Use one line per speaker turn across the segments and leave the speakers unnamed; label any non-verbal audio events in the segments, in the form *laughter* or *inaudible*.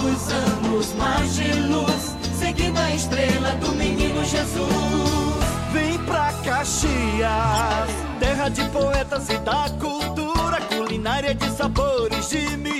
tantos anos mais de luz, seguindo a estrela do menino Jesus.
Vem pra Caxias, terra de poetas e da cultura, culinária de sabores de mistura.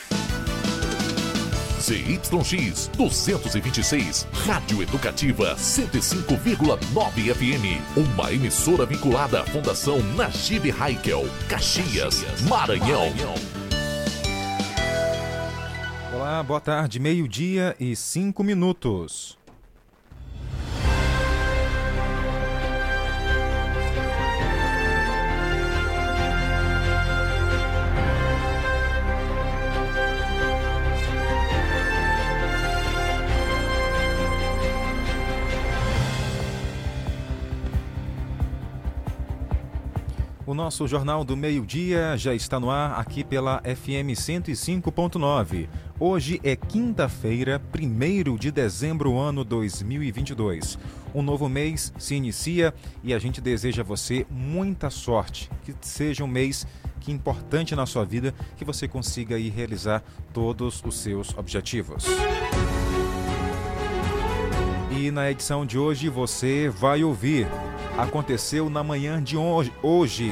ZYX 226, Rádio Educativa 105,9 FM. Uma emissora vinculada à Fundação Najib Haikel, Caxias, Maranhão.
Olá, boa tarde, meio-dia e cinco minutos. Nosso Jornal do Meio-Dia já está no ar aqui pela FM 105.9. Hoje é quinta-feira, 1 de dezembro, ano 2022. Um novo mês se inicia e a gente deseja a você muita sorte. Que seja um mês que importante na sua vida, que você consiga aí realizar todos os seus objetivos. E na edição de hoje você vai ouvir. Aconteceu na manhã de hoje.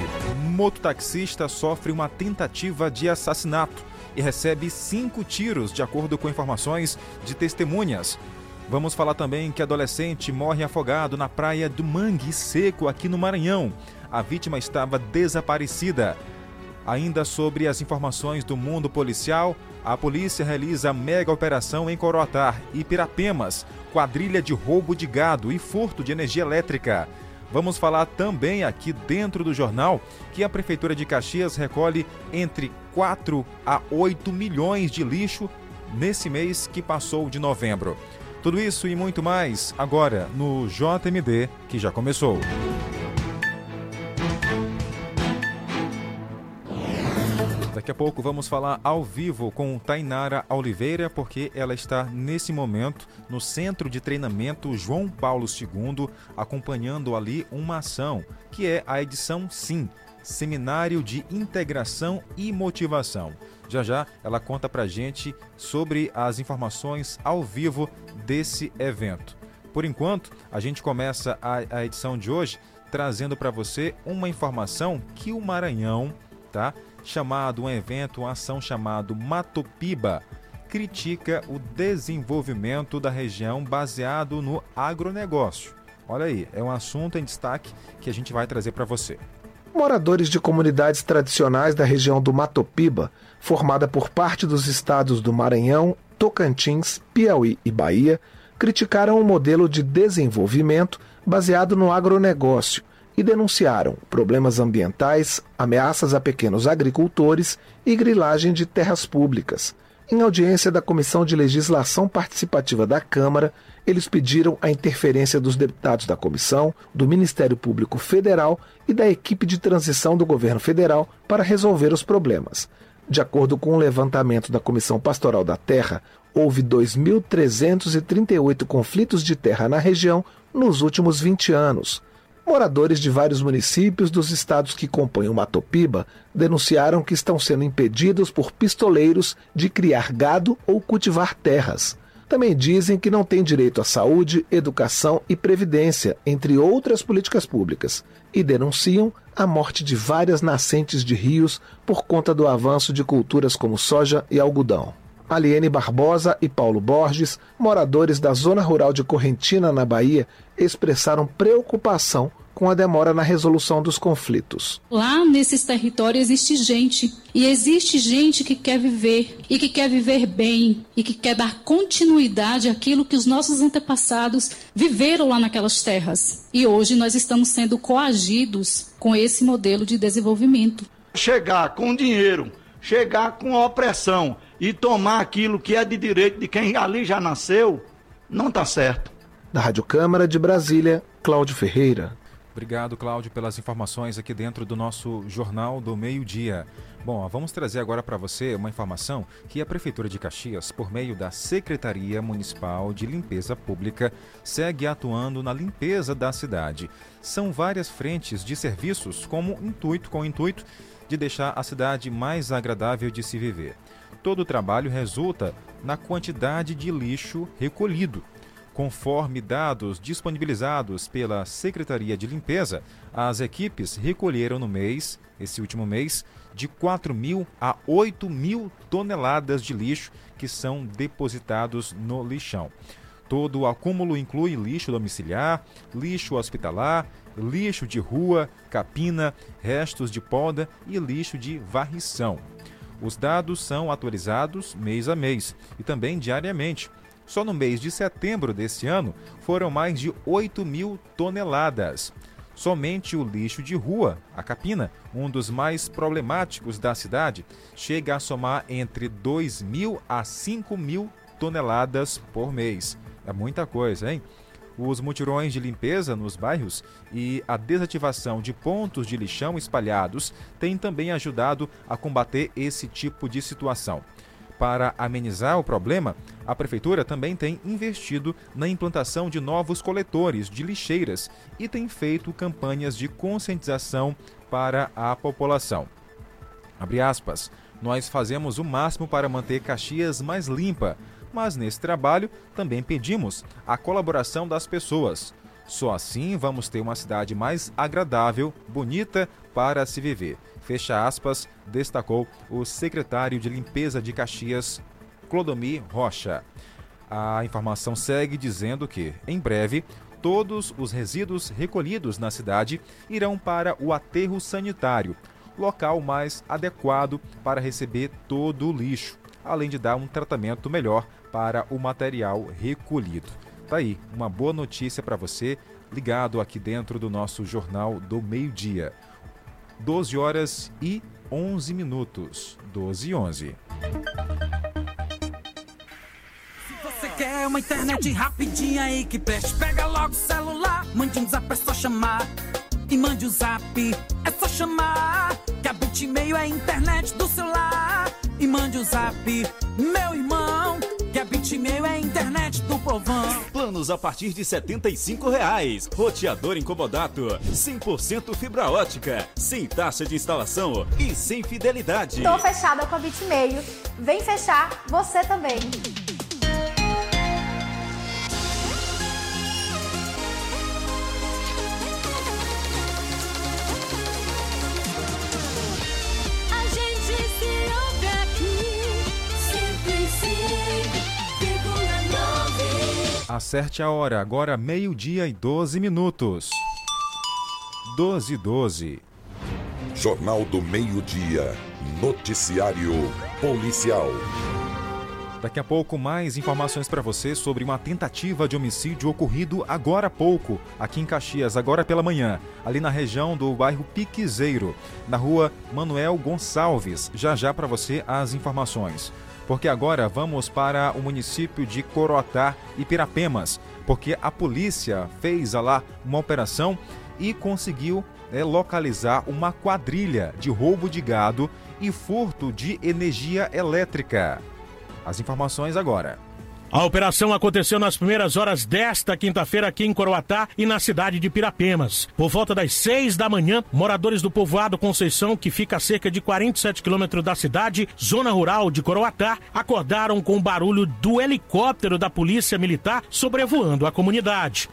Mototaxista sofre uma tentativa de assassinato e recebe cinco tiros, de acordo com informações de testemunhas. Vamos falar também que adolescente morre afogado na praia do Mangue Seco, aqui no Maranhão. A vítima estava desaparecida. Ainda sobre as informações do mundo policial, a polícia realiza mega operação em Coroatar e Pirapemas, quadrilha de roubo de gado e furto de energia elétrica. Vamos falar também aqui dentro do jornal que a Prefeitura de Caxias recolhe entre 4 a 8 milhões de lixo nesse mês que passou de novembro. Tudo isso e muito mais agora no JMD, que já começou. Daqui a pouco vamos falar ao vivo com Tainara Oliveira, porque ela está nesse momento no Centro de Treinamento João Paulo II, acompanhando ali uma ação, que é a edição SIM, Seminário de Integração e Motivação. Já já ela conta pra gente sobre as informações ao vivo desse evento. Por enquanto, a gente começa a, a edição de hoje trazendo para você uma informação que o Maranhão, tá? Chamado um evento, uma ação chamado Matopiba, critica o desenvolvimento da região baseado no agronegócio. Olha aí, é um assunto em destaque que a gente vai trazer para você.
Moradores de comunidades tradicionais da região do Matopiba, formada por parte dos estados do Maranhão, Tocantins, Piauí e Bahia, criticaram o modelo de desenvolvimento baseado no agronegócio e denunciaram problemas ambientais, ameaças a pequenos agricultores e grilagem de terras públicas. Em audiência da Comissão de Legislação Participativa da Câmara, eles pediram a interferência dos deputados da comissão, do Ministério Público Federal e da equipe de transição do governo federal para resolver os problemas. De acordo com o um levantamento da Comissão Pastoral da Terra, houve 2.338 conflitos de terra na região nos últimos 20 anos. Moradores de vários municípios dos estados que compõem o Matopiba denunciaram que estão sendo impedidos por pistoleiros de criar gado ou cultivar terras. Também dizem que não têm direito à saúde, educação e previdência, entre outras políticas públicas, e denunciam a morte de várias nascentes de rios por conta do avanço de culturas como soja e algodão. Aliene Barbosa e Paulo Borges, moradores da zona rural de Correntina, na Bahia, expressaram preocupação com a demora na resolução dos conflitos.
Lá nesses territórios existe gente, e existe gente que quer viver, e que quer viver bem, e que quer dar continuidade àquilo que os nossos antepassados viveram lá naquelas terras. E hoje nós estamos sendo coagidos com esse modelo de desenvolvimento.
Chegar com dinheiro, chegar com opressão e tomar aquilo que é de direito de quem ali já nasceu, não está certo.
Da Rádio Câmara de Brasília, Cláudio Ferreira.
Obrigado, Cláudio, pelas informações aqui dentro do nosso Jornal do Meio-Dia. Bom, vamos trazer agora para você uma informação que a Prefeitura de Caxias, por meio da Secretaria Municipal de Limpeza Pública, segue atuando na limpeza da cidade. São várias frentes de serviços como intuito com o intuito de deixar a cidade mais agradável de se viver. Todo o trabalho resulta na quantidade de lixo recolhido Conforme dados disponibilizados pela Secretaria de Limpeza, as equipes recolheram no mês, esse último mês, de 4 mil a 8 mil toneladas de lixo que são depositados no lixão. Todo o acúmulo inclui lixo domiciliar, lixo hospitalar, lixo de rua, capina, restos de poda e lixo de varrição. Os dados são atualizados mês a mês e também diariamente só no mês de setembro deste ano foram mais de 8 mil toneladas. Somente o lixo de rua, a capina, um dos mais problemáticos da cidade, chega a somar entre 2 mil a 5 mil toneladas por mês. É muita coisa, hein? Os mutirões de limpeza nos bairros e a desativação de pontos de lixão espalhados têm também ajudado a combater esse tipo de situação. Para amenizar o problema, a Prefeitura também tem investido na implantação de novos coletores de lixeiras e tem feito campanhas de conscientização para a população. Abre aspas. Nós fazemos o máximo para manter Caxias mais limpa, mas nesse trabalho também pedimos a colaboração das pessoas. Só assim vamos ter uma cidade mais agradável, bonita para se viver. Fecha aspas, destacou o secretário de Limpeza de Caxias, Clodomir Rocha. A informação segue dizendo que, em breve, todos os resíduos recolhidos na cidade irão para o aterro sanitário, local mais adequado para receber todo o lixo, além de dar um tratamento melhor para o material recolhido. Tá aí, uma boa notícia para você ligado aqui dentro do nosso Jornal do Meio-Dia. 12 horas e 11 minutos. 12 e 11.
Se você quer uma internet rapidinha aí que preste, pega logo o celular, mande um zap, é só chamar. E mande o um zap, é só chamar. Que a Bitmail é a internet do celular. E mande o um zap, meu irmão. A Bitmail é a internet do povão.
Planos a partir de 75 reais. Roteador incomodato, 100% fibra ótica, sem taxa de instalação e sem fidelidade.
Tô fechada com a Bitmail. Vem fechar você também.
Acerte a hora, agora meio-dia e 12 minutos. 12 e 12.
Jornal do Meio-Dia. Noticiário Policial.
Daqui a pouco, mais informações para você sobre uma tentativa de homicídio ocorrido agora há pouco, aqui em Caxias, agora pela manhã, ali na região do bairro Piquezeiro, na rua Manuel Gonçalves. Já já para você as informações porque agora vamos para o município de Coroatá e Pirapemas, porque a polícia fez lá uma operação e conseguiu né, localizar uma quadrilha de roubo de gado e furto de energia elétrica. As informações agora.
A operação aconteceu nas primeiras horas desta quinta-feira aqui em Coroatá e na cidade de Pirapemas. Por volta das seis da manhã, moradores do povoado Conceição, que fica a cerca de 47 quilômetros da cidade, zona rural de Coroatá, acordaram com o barulho do helicóptero da Polícia Militar sobrevoando a comunidade.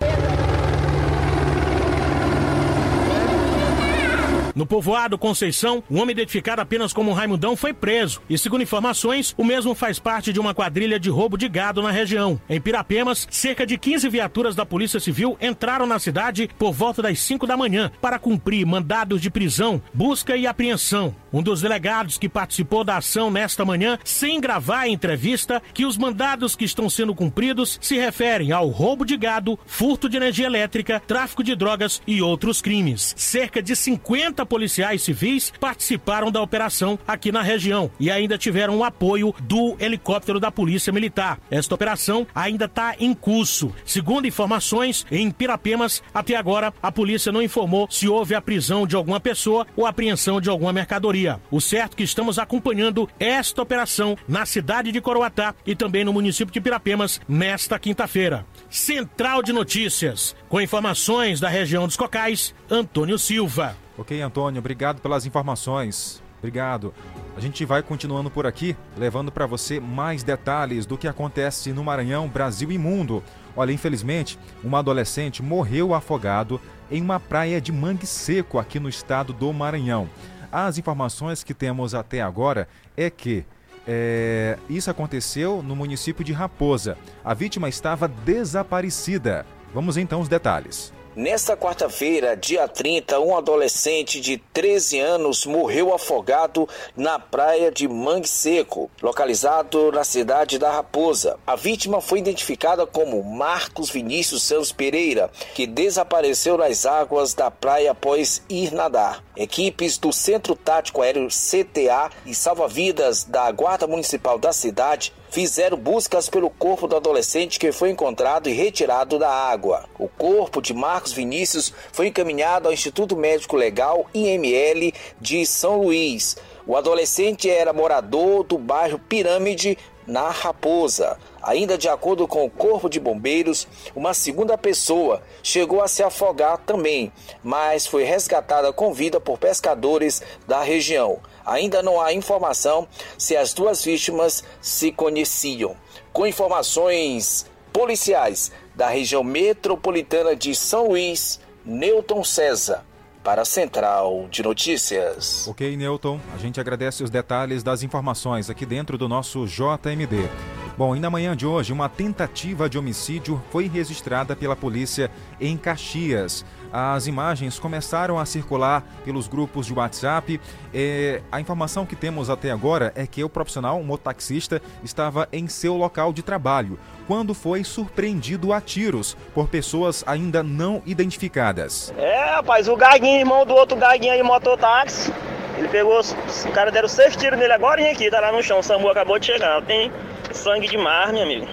No povoado Conceição, um homem identificado apenas como Raimundão foi preso e, segundo informações, o mesmo faz parte de uma quadrilha de roubo de gado na região. Em Pirapemas, cerca de 15 viaturas da Polícia Civil entraram na cidade por volta das 5 da manhã para cumprir mandados de prisão, busca e apreensão. Um dos delegados que participou da ação nesta manhã, sem gravar a entrevista, que os mandados que estão sendo cumpridos se referem ao roubo de gado, furto de energia elétrica, tráfico de drogas e outros crimes. Cerca de 50 policiais civis participaram da operação aqui na região e ainda tiveram o apoio do helicóptero da Polícia Militar. Esta operação ainda está em curso. Segundo informações, em Pirapemas, até agora, a polícia não informou se houve a prisão de alguma pessoa ou apreensão de alguma mercadoria. O certo é que estamos acompanhando esta operação na cidade de Coroatá e também no município de Pirapemas nesta quinta-feira. Central de Notícias, com informações da região dos Cocais, Antônio Silva.
Ok, Antônio, obrigado pelas informações. Obrigado. A gente vai continuando por aqui, levando para você mais detalhes do que acontece no Maranhão, Brasil e mundo. Olha, infelizmente, um adolescente morreu afogado em uma praia de mangue seco aqui no estado do Maranhão. As informações que temos até agora é que é, isso aconteceu no município de Raposa. A vítima estava desaparecida. Vamos então aos detalhes.
Nesta quarta-feira, dia 30, um adolescente de 13 anos morreu afogado na praia de Mangue Seco, localizado na cidade da Raposa. A vítima foi identificada como Marcos Vinícius Santos Pereira, que desapareceu nas águas da praia após ir nadar. Equipes do Centro Tático Aéreo CTA e salva-vidas da Guarda Municipal da cidade fizeram buscas pelo corpo do adolescente que foi encontrado e retirado da água. O corpo de Marcos Vinícius foi encaminhado ao Instituto Médico Legal IML de São Luís. O adolescente era morador do bairro Pirâmide, na Raposa. Ainda de acordo com o Corpo de Bombeiros, uma segunda pessoa chegou a se afogar também, mas foi resgatada com vida por pescadores da região. Ainda não há informação se as duas vítimas se conheciam. Com informações policiais da região metropolitana de São Luís, Newton César para a Central de Notícias.
Ok, Newton, a gente agradece os detalhes das informações aqui dentro do nosso JMD. Bom, e na manhã de hoje, uma tentativa de homicídio foi registrada pela polícia em Caxias. As imagens começaram a circular pelos grupos de WhatsApp. É, a informação que temos até agora é que o profissional, um mototaxista, estava em seu local de trabalho quando foi surpreendido a tiros por pessoas ainda não identificadas.
É, rapaz, o Gaguinho, irmão do outro Gaguinho aí, mototáxi, ele pegou, os caras deram seis tiros nele agora e aqui, tá lá no chão, o Samu acabou de chegar. Tem sangue de mar, meu amigo.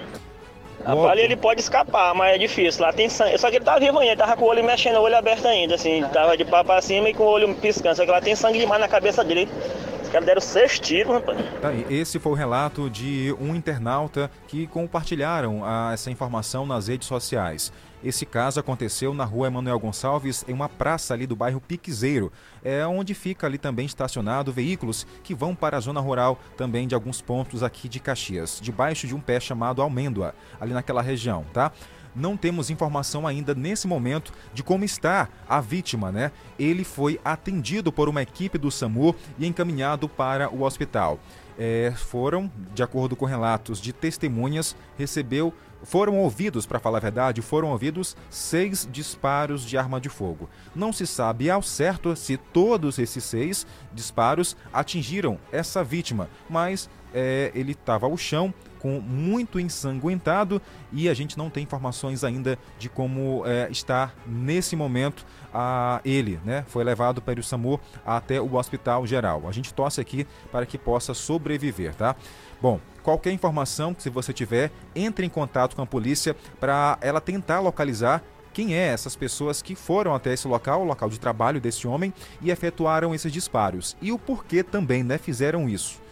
Rapaz, ele pode escapar, mas é difícil. Lá tem sangue. Só que ele tá vivo ainda, ele tava com o olho mexendo, o olho aberto ainda, assim. Tava de pá pra cima e com o olho piscando. Só que lá tem sangue demais na cabeça dele. Os caras deram seis tiros, rapaz.
Tá, esse foi o relato de um internauta que compartilharam a, essa informação nas redes sociais. Esse caso aconteceu na rua Emanuel Gonçalves, em uma praça ali do bairro Piquezeiro, é onde fica ali também estacionado veículos que vão para a zona rural também de alguns pontos aqui de Caxias, debaixo de um pé chamado Almêndoa, ali naquela região, tá? não temos informação ainda nesse momento de como está a vítima, né? Ele foi atendido por uma equipe do SAMU e encaminhado para o hospital. É, foram, de acordo com relatos de testemunhas, recebeu foram ouvidos, para falar a verdade, foram ouvidos seis disparos de arma de fogo. Não se sabe ao certo se todos esses seis disparos atingiram essa vítima, mas é, ele estava ao chão, com muito ensanguentado e a gente não tem informações ainda de como é, está nesse momento a ele, né? Foi levado para o SAMU até o Hospital Geral. A gente torce aqui para que possa sobreviver, tá? Bom, qualquer informação que se você tiver, entre em contato com a polícia para ela tentar localizar quem é essas pessoas que foram até esse local, o local de trabalho desse homem, e efetuaram esses disparos. E o porquê também, né, fizeram isso.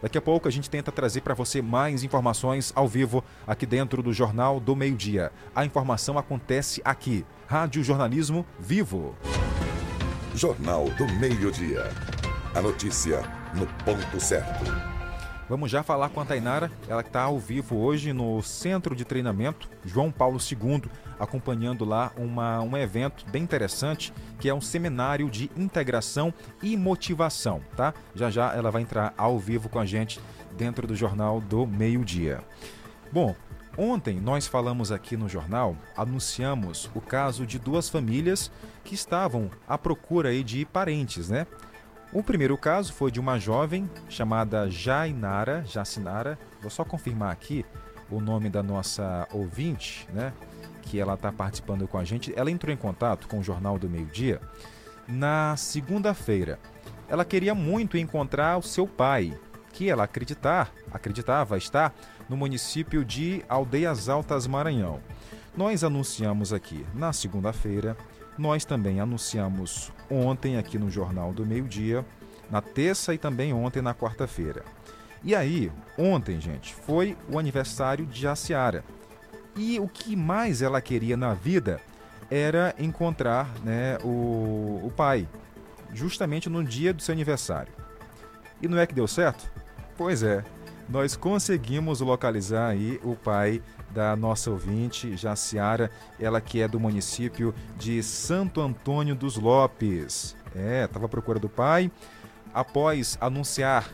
Daqui a pouco a gente tenta trazer para você mais informações ao vivo aqui dentro do Jornal do Meio-Dia. A informação acontece aqui. Rádio Jornalismo Vivo.
Jornal do Meio-Dia. A notícia no ponto certo.
Vamos já falar com a Tainara, ela está ao vivo hoje no Centro de Treinamento João Paulo II, acompanhando lá uma, um evento bem interessante, que é um seminário de integração e motivação, tá? Já já ela vai entrar ao vivo com a gente dentro do Jornal do Meio-Dia. Bom, Ontem nós falamos aqui no jornal, anunciamos o caso de duas famílias que estavam à procura aí de parentes, né? O primeiro caso foi de uma jovem chamada Jainara, Jacinara. Vou só confirmar aqui o nome da nossa ouvinte, né? Que ela está participando com a gente. Ela entrou em contato com o Jornal do Meio Dia na segunda-feira. Ela queria muito encontrar o seu pai, que ela acreditar, acreditava estar no município de Aldeias Altas Maranhão. Nós anunciamos aqui na segunda-feira nós também anunciamos ontem aqui no Jornal do Meio Dia, na terça e também ontem na quarta-feira. E aí, ontem, gente, foi o aniversário de Jaciara. E o que mais ela queria na vida era encontrar né, o, o pai, justamente no dia do seu aniversário. E não é que deu certo? Pois é, nós conseguimos localizar aí o pai da nossa ouvinte, Jaciara, ela que é do município de Santo Antônio dos Lopes. É, estava à procura do pai. Após anunciar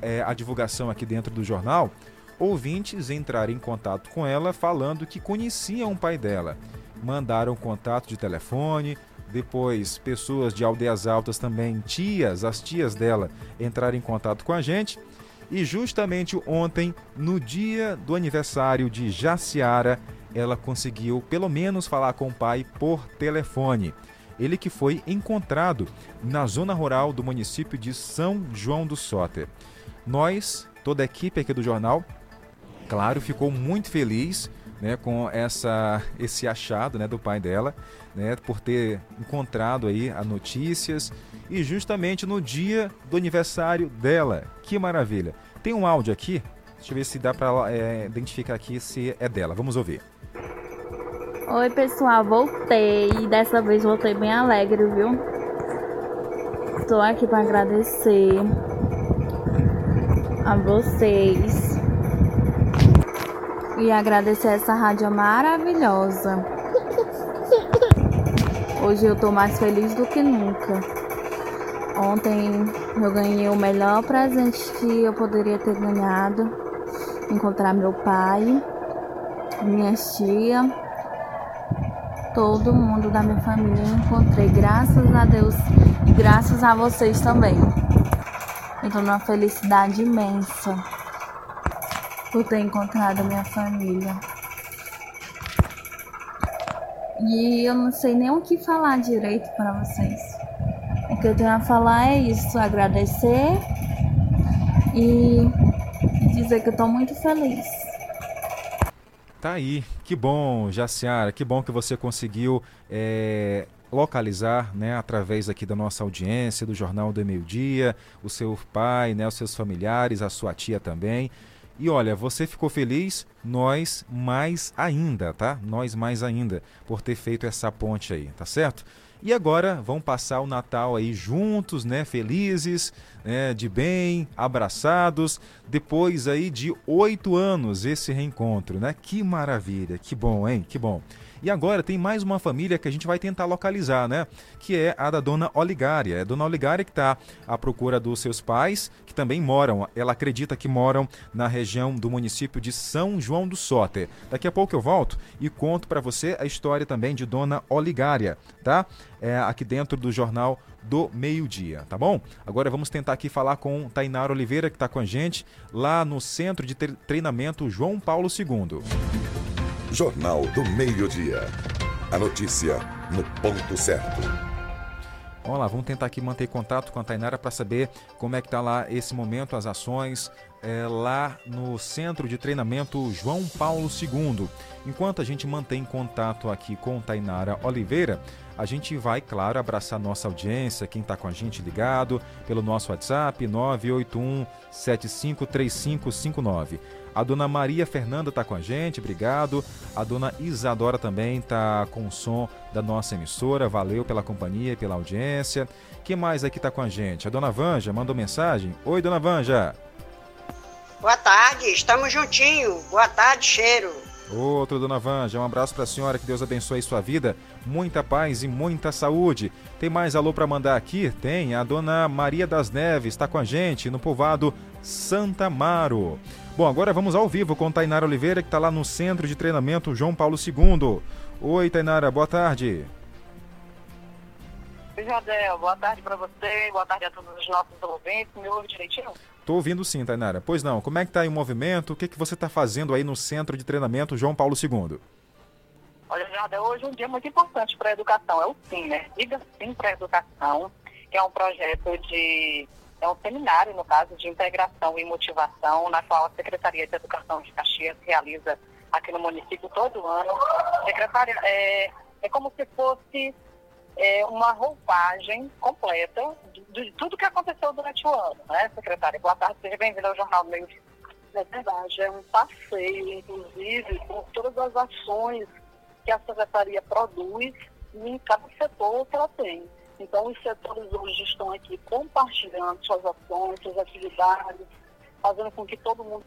é, a divulgação aqui dentro do jornal, ouvintes entraram em contato com ela falando que conheciam o pai dela. Mandaram contato de telefone, depois pessoas de aldeias altas também, tias, as tias dela, entraram em contato com a gente e justamente ontem, no dia do aniversário de Jaciara, ela conseguiu pelo menos falar com o pai por telefone. Ele que foi encontrado na zona rural do município de São João do Soter. Nós, toda a equipe aqui do jornal, claro, ficou muito feliz né, com essa, esse achado né, do pai dela, né, por ter encontrado aí as notícias e justamente no dia do aniversário dela. Que maravilha! Tem um áudio aqui, deixa eu ver se dá para é, identificar aqui se é dela. Vamos ouvir.
Oi pessoal, voltei. Dessa vez voltei bem alegre, viu? Estou aqui para agradecer a vocês e agradecer essa rádio maravilhosa. *laughs* Hoje eu tô mais feliz do que nunca. Ontem eu ganhei o melhor presente que eu poderia ter ganhado. Encontrar meu pai, minha tia, todo mundo da minha família eu encontrei. Graças a Deus e graças a vocês também. Tô numa felicidade imensa por ter encontrado minha família. E eu não sei nem o que falar direito para vocês. Que eu tenho a falar é isso, agradecer e dizer que eu tô muito feliz.
Tá aí, que bom, Jaciara, que bom que você conseguiu é, localizar, né, através aqui da nossa audiência, do Jornal do Meio Dia, o seu pai, né, os seus familiares, a sua tia também. E olha, você ficou feliz, nós mais ainda, tá? Nós mais ainda, por ter feito essa ponte aí, tá certo? E agora vão passar o Natal aí juntos, né? Felizes, né? de bem, abraçados. Depois aí de oito anos esse reencontro, né? Que maravilha, que bom, hein? Que bom. E agora tem mais uma família que a gente vai tentar localizar, né? Que é a da dona Oligária. É a dona Oligária que está à procura dos seus pais, que também moram, ela acredita que moram na região do município de São João do Soter. Daqui a pouco eu volto e conto para você a história também de dona Oligária, tá? É, aqui dentro do jornal do meio-dia, tá bom? Agora vamos tentar aqui falar com Tainara Oliveira, que está com a gente lá no Centro de Treinamento João Paulo II.
Jornal do Meio-Dia. A notícia no ponto certo.
Vamos lá, vamos tentar aqui manter contato com a Tainara para saber como é que está lá esse momento, as ações é, lá no Centro de Treinamento João Paulo II. Enquanto a gente mantém contato aqui com Tainara Oliveira, a gente vai, claro, abraçar nossa audiência, quem está com a gente ligado, pelo nosso WhatsApp 981 753559. A dona Maria Fernanda está com a gente, obrigado. A dona Isadora também está com o som da nossa emissora, valeu pela companhia e pela audiência. Quem mais aqui está com a gente? A dona Vanja mandou mensagem. Oi, dona Vanja.
Boa tarde, estamos juntinho. Boa tarde, cheiro.
Outro, dona Vanja, um abraço para a senhora, que Deus abençoe sua vida, muita paz e muita saúde. Tem mais alô para mandar aqui? Tem, a dona Maria das Neves está com a gente no povoado Santa Maro. Bom, agora vamos ao vivo com Tainara Oliveira, que está lá no Centro de Treinamento João Paulo II. Oi, Tainara, boa tarde.
Oi, Jadel, boa tarde para você, boa tarde a todos os nossos ouvintes. Me ouve direitinho?
Tô ouvindo sim, Tainara. Pois não, como é que tá aí o movimento? O que, que você está fazendo aí no Centro de Treinamento João Paulo II?
Olha, Jada, hoje é um dia muito importante para a educação, é o SIM, né? Diga Sim para a Educação, que é um projeto de... é um seminário, no caso, de integração e motivação, na qual a Secretaria de Educação de Caxias realiza aqui no município todo ano. Secretária, é, é como se fosse é, uma roupagem completa de, de, tudo que aconteceu durante o ano, né, secretária? Boa tarde, seja bem-vinda ao Jornal do Meio. É verdade, é um passeio, inclusive, por todas as ações que a Secretaria produz em cada setor que ela tem. Então, os setores hoje estão aqui compartilhando suas ações, suas atividades, fazendo com que todo mundo,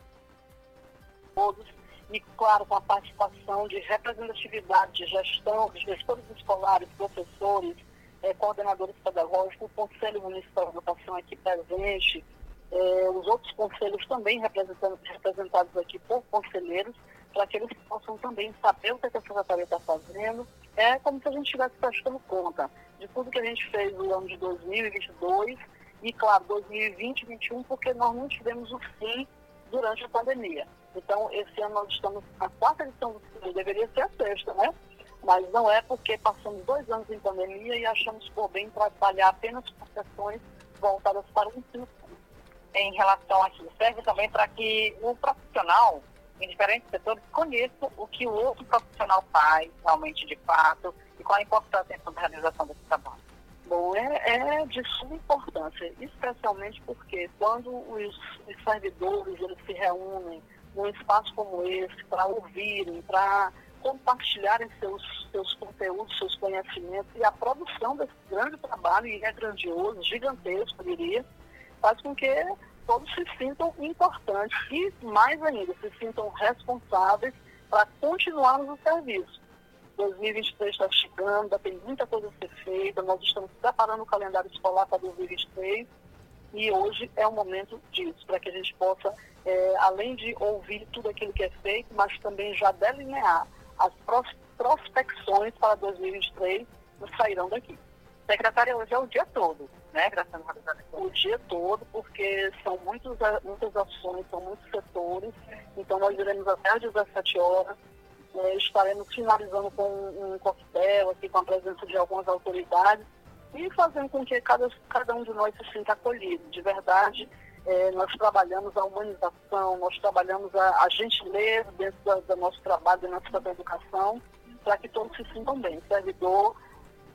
todos, e, claro, com a participação de representatividade, de gestão, de gestores escolares, professores, eh, coordenadores pedagógicos, o Conselho Municipal de Educação aqui presente, eh, os outros conselhos também representados aqui por conselheiros, para que eles possam também saber o que a Secretaria está fazendo. É como se a gente estivesse prestando conta de tudo que a gente fez no ano de 2022 e, claro, 2020 e 2021, porque nós não tivemos o fim durante a pandemia. Então, esse ano nós estamos na quarta edição do CIO, deveria ser a sexta, né? Mas não é porque passamos dois anos em pandemia e achamos por bem trabalhar apenas com sessões voltadas para o ensino em relação a isso. Serve também para que o profissional, em diferentes setores, conheça o que o outro profissional faz realmente de fato e qual a importância da realização desse trabalho. Bom, é, é, de suma importância, especialmente porque quando os, os servidores eles se reúnem num espaço como esse para ouvirem, para compartilharem seus, seus conteúdos, seus conhecimentos e a produção desse grande trabalho, e é grandioso, gigantesco, diria, faz com que todos se sintam importantes e, mais ainda, se sintam responsáveis para continuarmos o serviço. 2023 está chegando, tem muita coisa a ser feita, nós estamos preparando o calendário escolar para 2023 e hoje é o momento disso, para que a gente possa, é, além de ouvir tudo aquilo que é feito, mas também já delinear as prospecções para 2023 que sairão daqui. Secretária, hoje é o dia todo, né, Graças a Deus? O dia todo, porque são muitos, muitas ações, são muitos setores, então nós iremos até às 17 horas, é, estaremos finalizando com um coquetel, aqui, com a presença de algumas autoridades, e fazendo com que cada, cada um de nós se sinta acolhido. De verdade, é, nós trabalhamos a humanização, nós trabalhamos a, a gentileza dentro do da nosso trabalho, dentro da educação, para que todos se sintam bem. Servidor,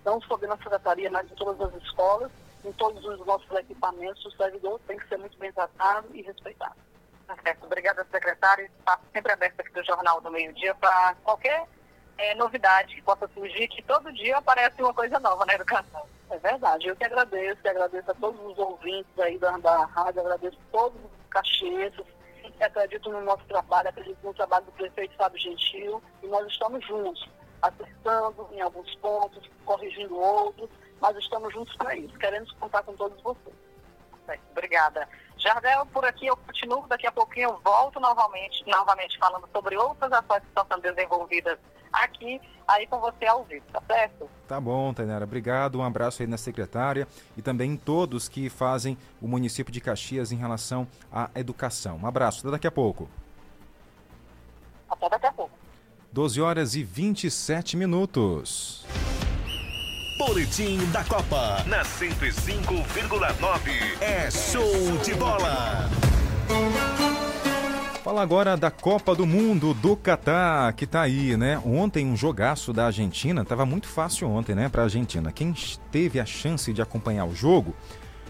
não só da secretaria, mas em todas as escolas, em todos os nossos equipamentos, o servidor tem que ser muito bem tratado e respeitado. Tá certo. Obrigada, secretário. Está sempre aberto aqui do Jornal do Meio Dia para qualquer é, novidade que possa surgir, que todo dia aparece uma coisa nova na educação. É verdade. Eu que agradeço, que agradeço a todos os ouvintes aí da, da rádio, agradeço a todos os cacheços que acreditam no nosso trabalho, acreditam no trabalho do prefeito Fábio Gentil, e nós estamos juntos, acertando em alguns pontos, corrigindo outros, mas estamos juntos para isso. Queremos contar com todos vocês. Obrigada. Jardel, por aqui eu continuo, daqui a pouquinho eu volto novamente, novamente falando sobre outras ações que estão sendo desenvolvidas aqui, aí com você ao vivo, tá certo?
Tá bom, Tainara. Obrigado. Um abraço aí na secretária e também em todos que fazem o município de Caxias em relação à educação. Um abraço. Até daqui a pouco.
Até daqui a pouco.
12 horas e 27 minutos.
Boletim da Copa na 105,9. É show de bola.
Fala agora da Copa do Mundo do Catar, que tá aí, né? Ontem um jogaço da Argentina, tava muito fácil ontem, né, pra Argentina. Quem teve a chance de acompanhar o jogo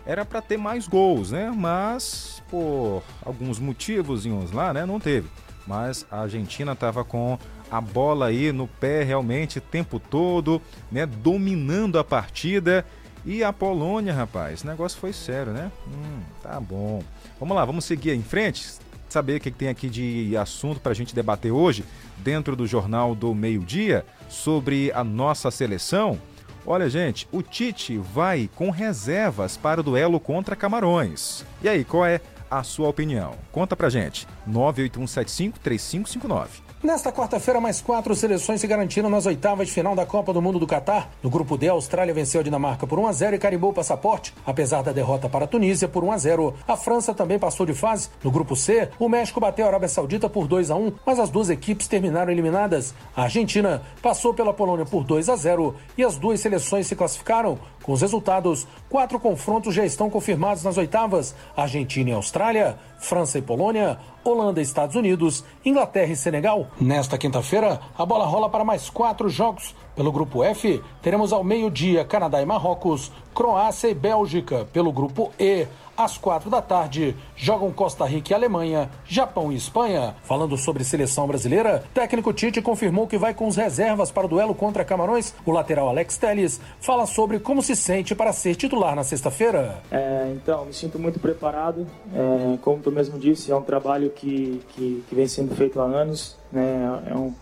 era para ter mais gols, né? Mas por alguns motivos lá, né, não teve. Mas a Argentina tava com a bola aí no pé realmente o tempo todo, né, dominando a partida. E a Polônia, rapaz, o negócio foi sério, né? Hum, tá bom. Vamos lá, vamos seguir em frente saber o que tem aqui de assunto para a gente debater hoje, dentro do Jornal do Meio-Dia, sobre a nossa seleção. Olha, gente, o Tite vai com reservas para o duelo contra Camarões. E aí, qual é a sua opinião? Conta pra gente. 98175 3559.
Nesta quarta-feira, mais quatro seleções se garantiram nas oitavas de final da Copa do Mundo do Catar. No grupo D, a Austrália venceu a Dinamarca por 1 a 0 e carimbou o passaporte. Apesar da derrota para a Tunísia por 1 a 0, a França também passou de fase. No grupo C, o México bateu a Arábia Saudita por 2 a 1, mas as duas equipes terminaram eliminadas. A Argentina passou pela Polônia por 2 a 0 e as duas seleções se classificaram. Com os resultados, quatro confrontos já estão confirmados nas oitavas: Argentina e Austrália, França e Polônia, Holanda e Estados Unidos, Inglaterra e Senegal. Nesta quinta-feira, a bola rola para mais quatro jogos. Pelo grupo F, teremos ao meio-dia Canadá e Marrocos, Croácia e Bélgica. Pelo grupo E, às quatro da tarde, jogam Costa Rica e Alemanha, Japão e Espanha. Falando sobre seleção brasileira, técnico Tite confirmou que vai com os reservas para o duelo contra Camarões. O lateral Alex Telles fala sobre como se sente para ser titular na sexta-feira.
É, então, me sinto muito preparado. É, como tu mesmo disse, é um trabalho que, que, que vem sendo feito há anos. Né? É um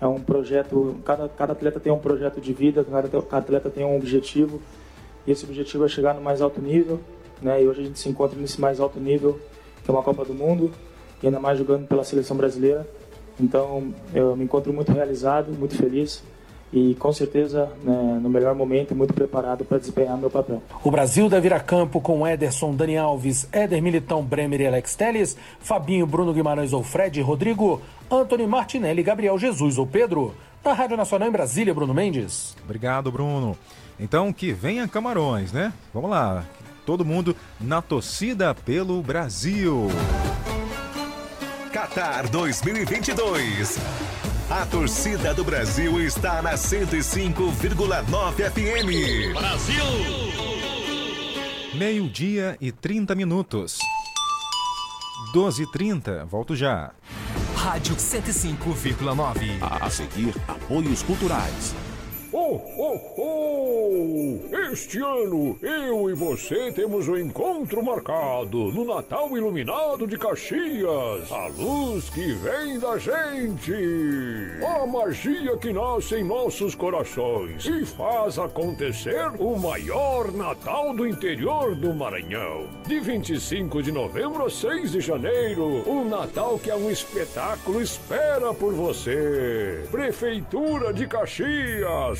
é um projeto, cada, cada atleta tem um projeto de vida, cada, cada atleta tem um objetivo, e esse objetivo é chegar no mais alto nível, né? E hoje a gente se encontra nesse mais alto nível, que é uma Copa do Mundo, e ainda mais jogando pela seleção brasileira. Então eu me encontro muito realizado, muito feliz e com certeza né, no melhor momento muito preparado para desempenhar meu papel.
O Brasil deve ir a campo com Ederson, Dani Alves, Éder Militão, Bremer e Alex Telles, Fabinho, Bruno Guimarães ou Fred, Rodrigo, Anthony Martinelli, Gabriel Jesus ou Pedro. Da Rádio Nacional em Brasília, Bruno Mendes.
Obrigado, Bruno. Então que venha Camarões, né? Vamos lá, todo mundo na torcida pelo Brasil.
Qatar 2022. A torcida do Brasil está na 105,9 FM. Brasil!
Meio-dia e 30 minutos. 12h30, volto já.
Rádio 105,9. A seguir, apoios culturais.
Oh, oh, oh! Este ano, eu e você temos um encontro marcado no Natal Iluminado de Caxias. A luz que vem da gente. A magia que nasce em nossos corações e faz acontecer o maior Natal do interior do Maranhão. De 25 de novembro a 6 de janeiro, um Natal que é um espetáculo espera por você. Prefeitura de Caxias.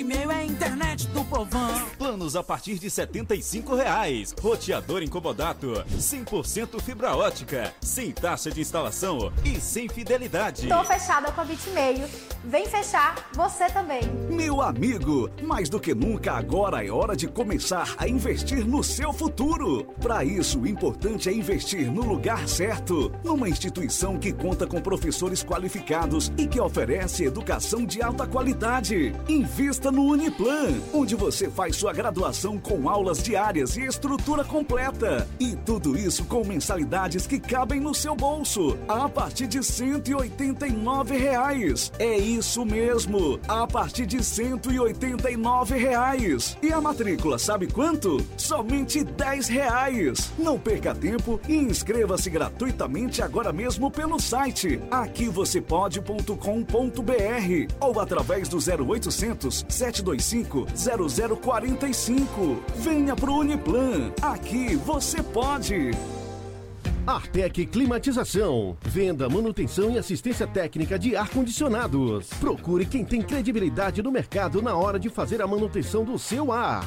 Bitmail é a internet do povão.
Planos a partir de 75 reais. Roteador incomodato, 100% fibra ótica, sem taxa de instalação e sem fidelidade.
Tô fechada com a Bitmail. Vem fechar você também.
Meu amigo, mais do que nunca agora é hora de começar a investir no seu futuro. Para isso, o importante é investir no lugar certo, numa instituição que conta com professores qualificados e que oferece educação de alta qualidade. Invista no Uniplan, onde você faz sua graduação com aulas diárias e estrutura completa. E tudo isso com mensalidades que cabem no seu bolso, a partir de 189 reais. É isso mesmo, a partir de 189 reais. E a matrícula, sabe quanto? Somente 10 reais. Não perca tempo e inscreva-se gratuitamente agora mesmo pelo site aquivocêpode.com.br ou através do 0800 725 0045. Venha pro Uniplan. Aqui você pode.
Artec Climatização. Venda, manutenção e assistência técnica de ar-condicionados. Procure quem tem credibilidade no mercado na hora de fazer a manutenção do seu ar.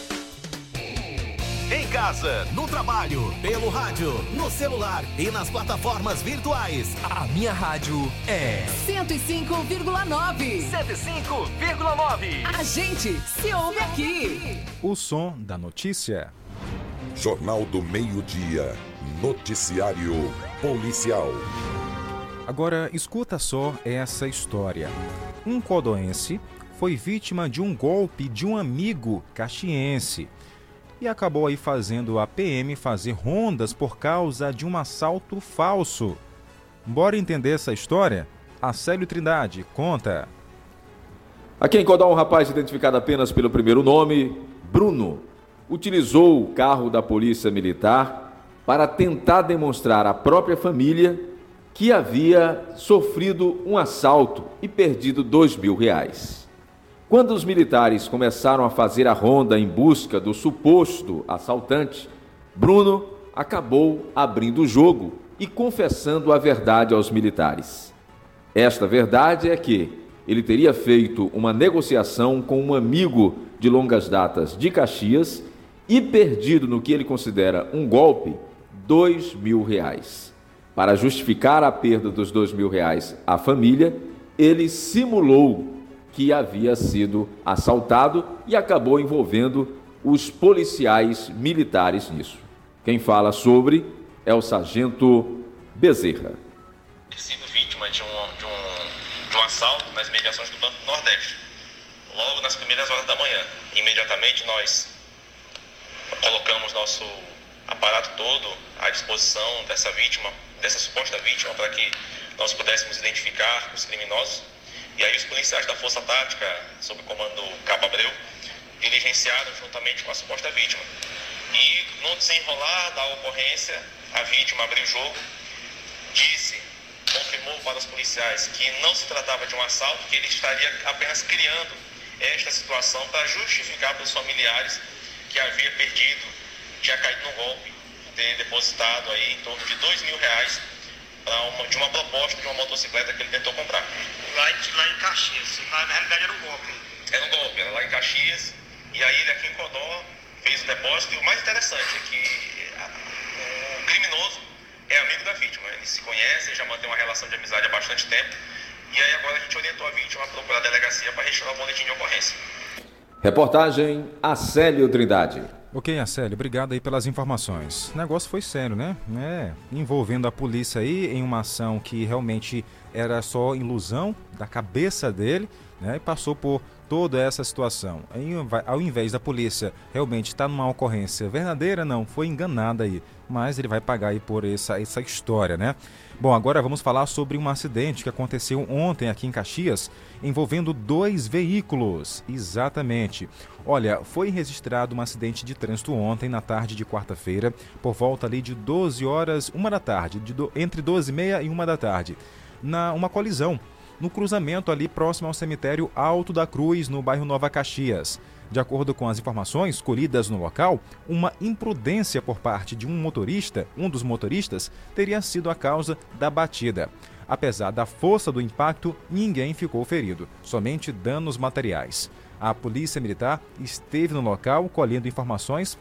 Em casa, no trabalho, pelo rádio, no celular e nas plataformas virtuais. A minha rádio é
105,9.
105,9.
A gente se ouve aqui.
O som da notícia.
Jornal do Meio-Dia. Noticiário Policial.
Agora escuta só essa história. Um codoense foi vítima de um golpe de um amigo caxiense e acabou aí fazendo a PM fazer rondas por causa de um assalto falso. Bora entender essa história? A Célio Trindade conta.
Aqui em Codó, um rapaz identificado apenas pelo primeiro nome, Bruno, utilizou o carro da Polícia Militar para tentar demonstrar à própria família que havia sofrido um assalto e perdido dois mil reais. Quando os militares começaram a fazer a ronda em busca do suposto assaltante, Bruno acabou abrindo o jogo e confessando a verdade aos militares. Esta verdade é que ele teria feito uma negociação com um amigo de longas datas de Caxias e perdido no que ele considera um golpe dois mil reais. Para justificar a perda dos dois mil reais à família, ele simulou que havia sido assaltado e acabou envolvendo os policiais militares nisso. Quem fala sobre é o sargento Bezerra.
sido vítima de um, de, um, de um assalto nas mediações do Banco do Nordeste, logo nas primeiras horas da manhã. Imediatamente nós colocamos nosso aparato todo à disposição dessa vítima, dessa suposta vítima, para que nós pudéssemos identificar os criminosos e aí os policiais da Força Tática, sob o comando do Cabo Abreu, diligenciaram juntamente com a suposta vítima. E no desenrolar da ocorrência, a vítima abriu o jogo, disse, confirmou para os policiais que não se tratava de um assalto, que ele estaria apenas criando esta situação para justificar para os familiares que havia perdido, tinha caído no golpe, ter depositado aí em torno de dois mil reais uma, de uma proposta de uma motocicleta que ele tentou comprar.
Lá, lá em Caxias, na, na realidade era um golpe.
Era um golpe, era lá em Caxias, e aí ele aqui em Codó fez o depósito, e o mais interessante é que o criminoso é amigo da vítima, eles se conhecem, já mantém uma relação de amizade há bastante tempo, e aí agora a gente orientou a vítima a procurar a delegacia para registrar o boletim de ocorrência.
Reportagem Acélio Trindade.
Ok, Acélio, obrigado aí pelas informações. O negócio foi sério, né? É, envolvendo a polícia aí em uma ação que realmente era só ilusão da cabeça dele, né? E passou por toda essa situação. Aí, ao invés da polícia realmente estar numa ocorrência verdadeira, não, foi enganada aí. Mas ele vai pagar aí por essa, essa história, né? Bom, agora vamos falar sobre um acidente que aconteceu ontem aqui em Caxias, envolvendo dois veículos. Exatamente. Olha, foi registrado um acidente de trânsito ontem, na tarde de quarta-feira, por volta ali de 12 horas, uma da tarde, do, entre 12 e meia e uma da tarde, na uma colisão no cruzamento ali próximo ao cemitério Alto da Cruz, no bairro Nova Caxias. De acordo com as informações colhidas no local, uma imprudência por parte de um motorista, um dos motoristas, teria sido a causa da batida. Apesar da força do impacto, ninguém ficou ferido, somente danos materiais. A Polícia Militar esteve no local colhendo informações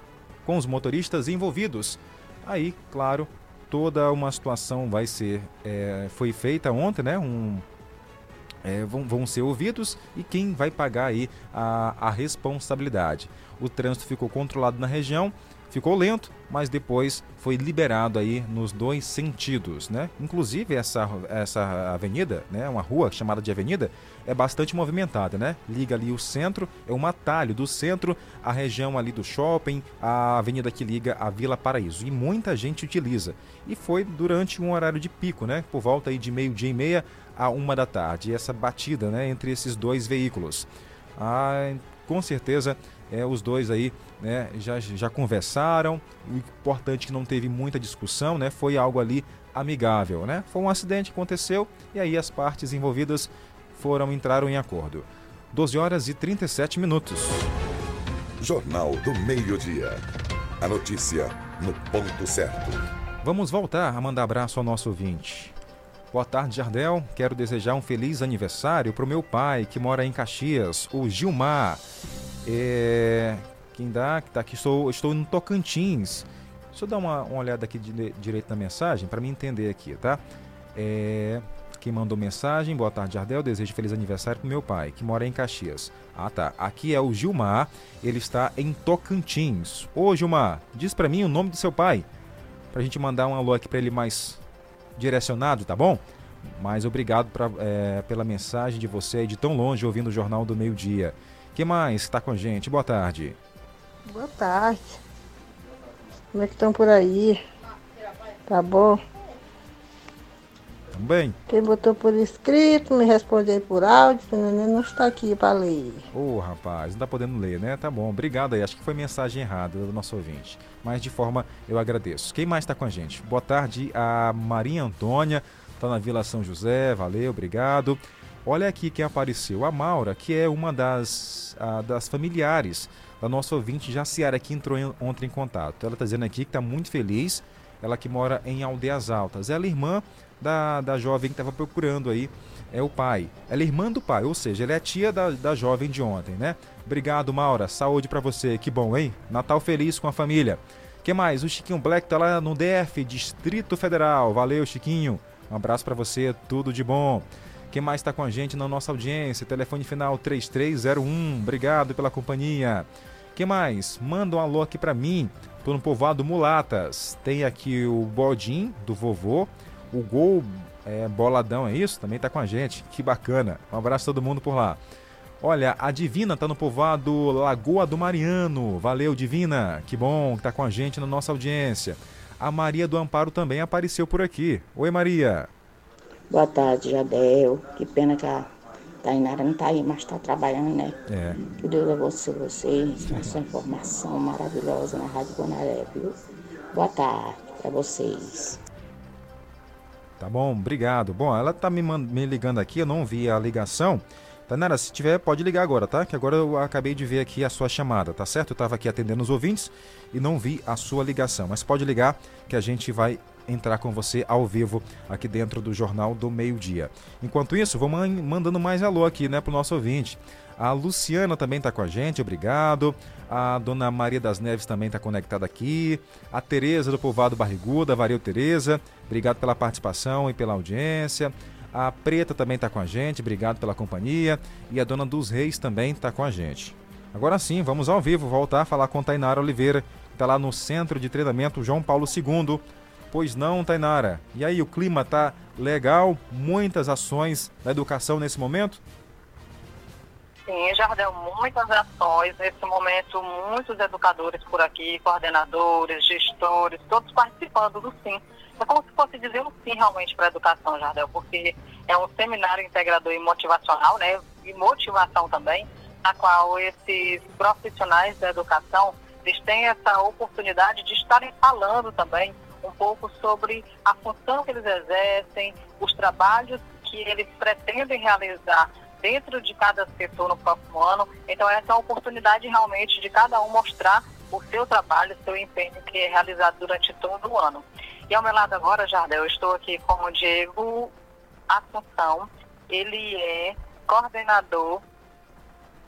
com os motoristas envolvidos. Aí, claro, toda uma situação vai ser. É, foi feita ontem, né? Um, é, vão, vão, ser ouvidos e quem vai pagar aí a, a responsabilidade. O trânsito ficou controlado na região, ficou lento, mas depois foi liberado aí nos dois sentidos, né? Inclusive essa, essa avenida, né, uma rua chamada de avenida, é bastante movimentada, né? Liga ali o centro, é um atalho do centro à região ali do shopping, a avenida que liga a Vila Paraíso. E muita gente utiliza. E foi durante um horário de pico, né? Por volta aí de meio-dia e meia a uma da tarde. Essa batida, né, entre esses dois veículos. Ah, com certeza é, os dois aí né, já, já conversaram. O importante é que não teve muita discussão, né? Foi algo ali amigável, né? Foi um acidente que aconteceu e aí as partes envolvidas foram entraram em acordo. 12 horas e 37 minutos.
Jornal do Meio-Dia. A notícia no ponto certo.
Vamos voltar a mandar abraço ao nosso ouvinte. Boa tarde, Jardel. Quero desejar um feliz aniversário para o meu pai, que mora em Caxias, o Gilmar. É... Quem dá, que tá aqui, estou, estou no Tocantins. Deixa eu dar uma, uma olhada aqui de, direito na mensagem para me entender aqui, tá? É... Quem mandou mensagem, boa tarde, Jardel. Desejo feliz aniversário para meu pai, que mora em Caxias. Ah, tá. Aqui é o Gilmar, ele está em Tocantins. Ô, Gilmar, diz para mim o nome do seu pai, para a gente mandar um alô aqui para ele mais direcionado, tá bom? Mas obrigado pra, é, pela mensagem de você de tão longe ouvindo o Jornal do Meio Dia. que mais está com a gente? Boa tarde.
Boa tarde. Como é que estão por aí? Tá bom?
Também.
Quem botou por escrito, me responde aí por áudio, o neném não está aqui para ler.
Ô, oh, rapaz, não tá podendo ler, né? Tá bom, obrigado aí. Acho que foi mensagem errada do nosso ouvinte. Mas de forma, eu agradeço. Quem mais está com a gente? Boa tarde, a Maria Antônia, tá na Vila São José, valeu, obrigado. Olha aqui quem apareceu, a Maura, que é uma das, a, das familiares da nossa ouvinte Jaciara, que entrou em, ontem em contato. Ela está dizendo aqui que está muito feliz, ela que mora em Aldeias Altas. Ela é irmã da, da jovem que estava procurando aí é o pai. Ela é irmã do pai, ou seja, ela é tia da, da jovem de ontem, né? Obrigado, Maura. Saúde para você. Que bom, hein? Natal feliz com a família. que mais? O Chiquinho Black tá lá no DF, Distrito Federal. Valeu, Chiquinho. Um abraço para você, tudo de bom. Quem mais está com a gente na nossa audiência? Telefone final 3301. Obrigado pela companhia. Quem mais? Manda um alô aqui para mim. Tô no povoado Mulatas. Tem aqui o Bodim do vovô o Gol é, Boladão, é isso? Também está com a gente. Que bacana. Um abraço a todo mundo por lá. Olha, a Divina está no povoado Lagoa do Mariano. Valeu, Divina. Que bom que tá com a gente na nossa audiência. A Maria do Amparo também apareceu por aqui. Oi, Maria.
Boa tarde, Jadel. Que pena que a Tainara não está aí, mas está trabalhando, né?
É.
Que Deus abençoe vocês, essa informação maravilhosa na Rádio Guanaré, viu? Boa tarde para vocês.
Tá bom, obrigado. Bom, ela tá me, me ligando aqui, eu não vi a ligação. Tanara, se tiver, pode ligar agora, tá? Que agora eu acabei de ver aqui a sua chamada, tá certo? Eu estava aqui atendendo os ouvintes e não vi a sua ligação. Mas pode ligar que a gente vai entrar com você ao vivo aqui dentro do Jornal do Meio Dia. Enquanto isso, vou mandando mais alô aqui, né, pro nosso ouvinte. A Luciana também está com a gente, obrigado. A dona Maria das Neves também está conectada aqui. A Tereza do Povoado Barriguda, valeu Tereza. Obrigado pela participação e pela audiência. A Preta também está com a gente, obrigado pela companhia. E a dona dos Reis também está com a gente. Agora sim, vamos ao vivo voltar a falar com Tainara Oliveira, que está lá no Centro de Treinamento João Paulo II. Pois não, Tainara? E aí, o clima tá legal? Muitas ações da educação nesse momento?
Sim, Jardel, muitas ações. Nesse momento, muitos educadores por aqui, coordenadores, gestores, todos participando do SIM. É como se fosse dizer um sim realmente para a educação, Jardel, porque é um seminário integrador e motivacional, né? E motivação também, na qual esses profissionais da educação eles têm essa oportunidade de estarem falando também um pouco sobre a função que eles exercem, os trabalhos que eles pretendem realizar dentro de cada setor no próximo ano. Então, essa é a oportunidade realmente de cada um mostrar o seu trabalho, o seu empenho que é realizado durante todo o ano. E ao meu lado agora, Jardel, eu estou aqui com o Diego Assunção. Ele é coordenador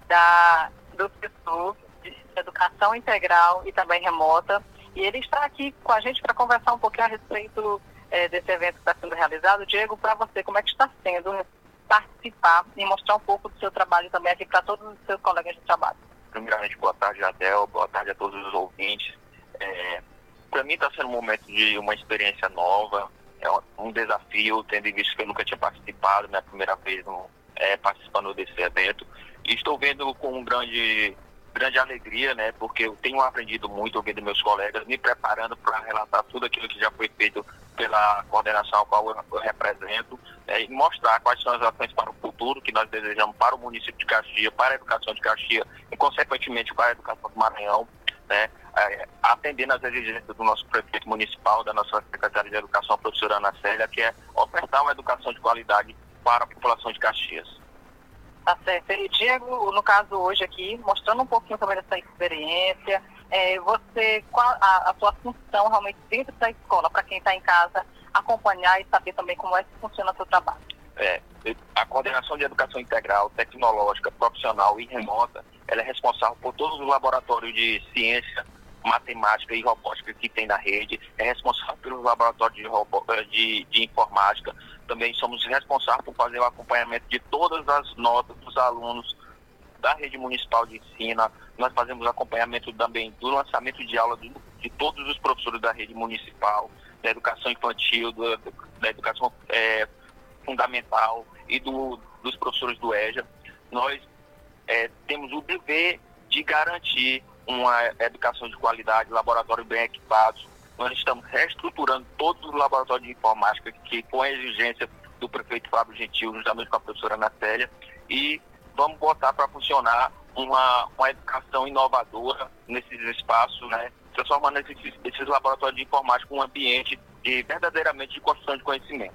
da, do setor de educação integral e também remota. E ele está aqui com a gente para conversar um pouquinho a respeito é, desse evento que está sendo realizado. Diego, para você, como é que está sendo participar e mostrar um pouco do seu trabalho também aqui para todos os seus colegas de trabalho.
Primeiramente, boa tarde, Adel, boa tarde a todos os ouvintes.
É, para mim está sendo um momento de uma experiência nova, é um desafio, tendo em vista que eu nunca tinha participado, minha primeira vez no, é, participando desse evento. E estou vendo com um grande, grande alegria, né? Porque eu tenho aprendido muito ouvindo meus colegas, me preparando para relatar tudo aquilo que já foi feito pela coordenação a qual eu, represento é, e mostrar quais são as ações para o futuro que nós desejamos para o município de Caxias, para a educação de Caxias e, consequentemente, para a educação do Maranhão, né? É, atendendo às exigências do nosso prefeito municipal, da nossa secretária de Educação, a professora Ana Célia, que é ofertar uma educação de qualidade para a população de Caxias.
Tá certo. E Diego, no caso hoje aqui, mostrando um pouquinho sobre essa experiência, é, você, qual a, a sua função realmente dentro da escola, para quem está em casa, acompanhar e saber também como é que funciona o seu trabalho?
É, a coordenação de educação integral, tecnológica, profissional e remota, ela é responsável por todos os laboratórios de ciência, matemática e robótica que tem na rede, é responsável pelos laboratórios de, robô, eh, de, de informática, também somos responsáveis por fazer o acompanhamento de todas as notas dos alunos da rede municipal de ensino, nós fazemos acompanhamento também do lançamento de aula de, de todos os professores da rede municipal, da educação infantil, do, da educação é, fundamental e do, dos professores do EJA. Nós é, temos o dever de garantir uma educação de qualidade, laboratórios bem equipados. Nós estamos reestruturando todos os laboratórios de informática que, com a exigência do prefeito Fábio Gentil, juntamente com a professora Natélia, e vamos botar para funcionar uma, uma educação inovadora nesses espaços, né? transformando esses, esses laboratórios de informática um ambiente de, verdadeiramente de construção de conhecimento.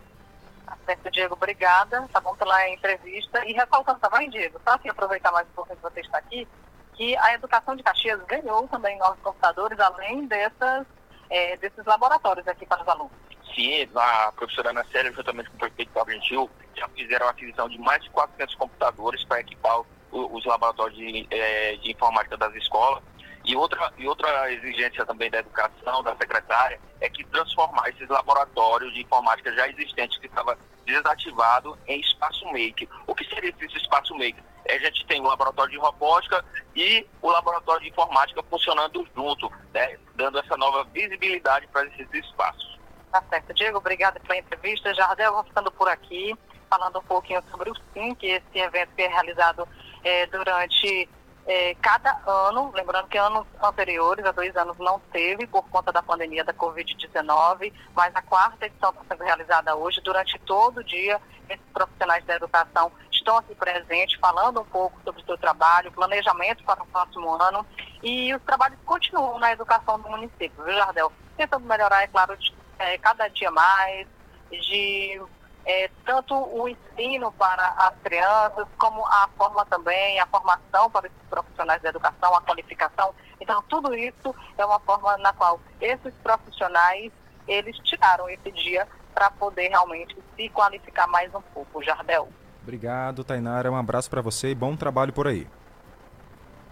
Tá certo, Diego, obrigada. Tá bom pela entrevista. E ressaltando também, Diego, só assim aproveitar mais um pouquinho que você está aqui, que a educação de Caxias ganhou também novos computadores, além dessas, é, desses laboratórios aqui para os alunos.
Sim, a professora Ana Célia, juntamente com o prefeito Fábio Gentil, já fizeram a aquisição de mais de 400 computadores para equipar os laboratórios de, é, de informática das escolas. E outra, e outra exigência também da educação, da secretária, é que transformar esses laboratórios de informática já existentes que estava desativado em espaço make. O que seria esse espaço make? A gente tem o laboratório de robótica e o laboratório de informática funcionando junto, né, dando essa nova visibilidade para esses espaços.
Tá certo. Diego, obrigada pela entrevista. Jardel, vamos ficando por aqui, falando um pouquinho sobre o SIM, que esse evento que é realizado é, durante é, cada ano, lembrando que anos anteriores, há dois anos, não teve por conta da pandemia da Covid-19, mas a quarta edição está sendo realizada hoje. Durante todo o dia, esses profissionais da educação estão aqui presentes, falando um pouco sobre o seu trabalho, planejamento para o próximo ano. E os trabalhos continuam na educação do município, viu, Jardel? Tentando melhorar, é claro, de, é, cada dia mais, de é, tanto o ensino para as crianças, como a forma também, a formação para esses profissionais da educação, a qualificação. Então, tudo isso é uma forma na qual esses profissionais, eles tiraram esse dia para poder realmente se qualificar mais um pouco. Jardel.
Obrigado, Tainara. Um abraço para você e bom trabalho por aí.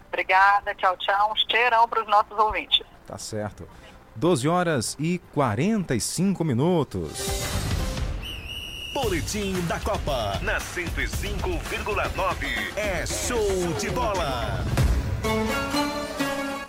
Obrigada, tchau, tchau. Um cheirão para os nossos ouvintes.
Tá certo. 12 horas e 45 minutos.
Boletim da Copa na 105,9. É show de bola.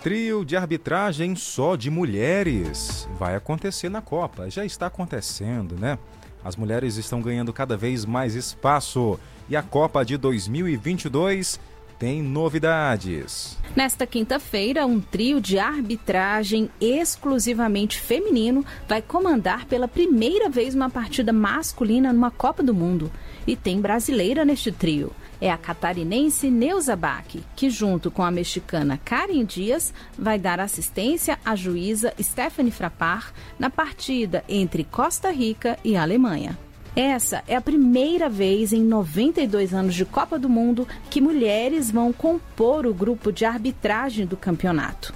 Trio de arbitragem só de mulheres vai acontecer na Copa. Já está acontecendo, né? As mulheres estão ganhando cada vez mais espaço e a Copa de 2022 tem novidades.
Nesta quinta-feira, um trio de arbitragem exclusivamente feminino vai comandar pela primeira vez uma partida masculina numa Copa do Mundo. E tem brasileira neste trio. É a catarinense Neuza Bach, que junto com a mexicana Karen Dias vai dar assistência à juíza Stephanie Frappar na partida entre Costa Rica e Alemanha. Essa é a primeira vez em 92 anos de Copa do Mundo que mulheres vão compor o grupo de arbitragem do campeonato.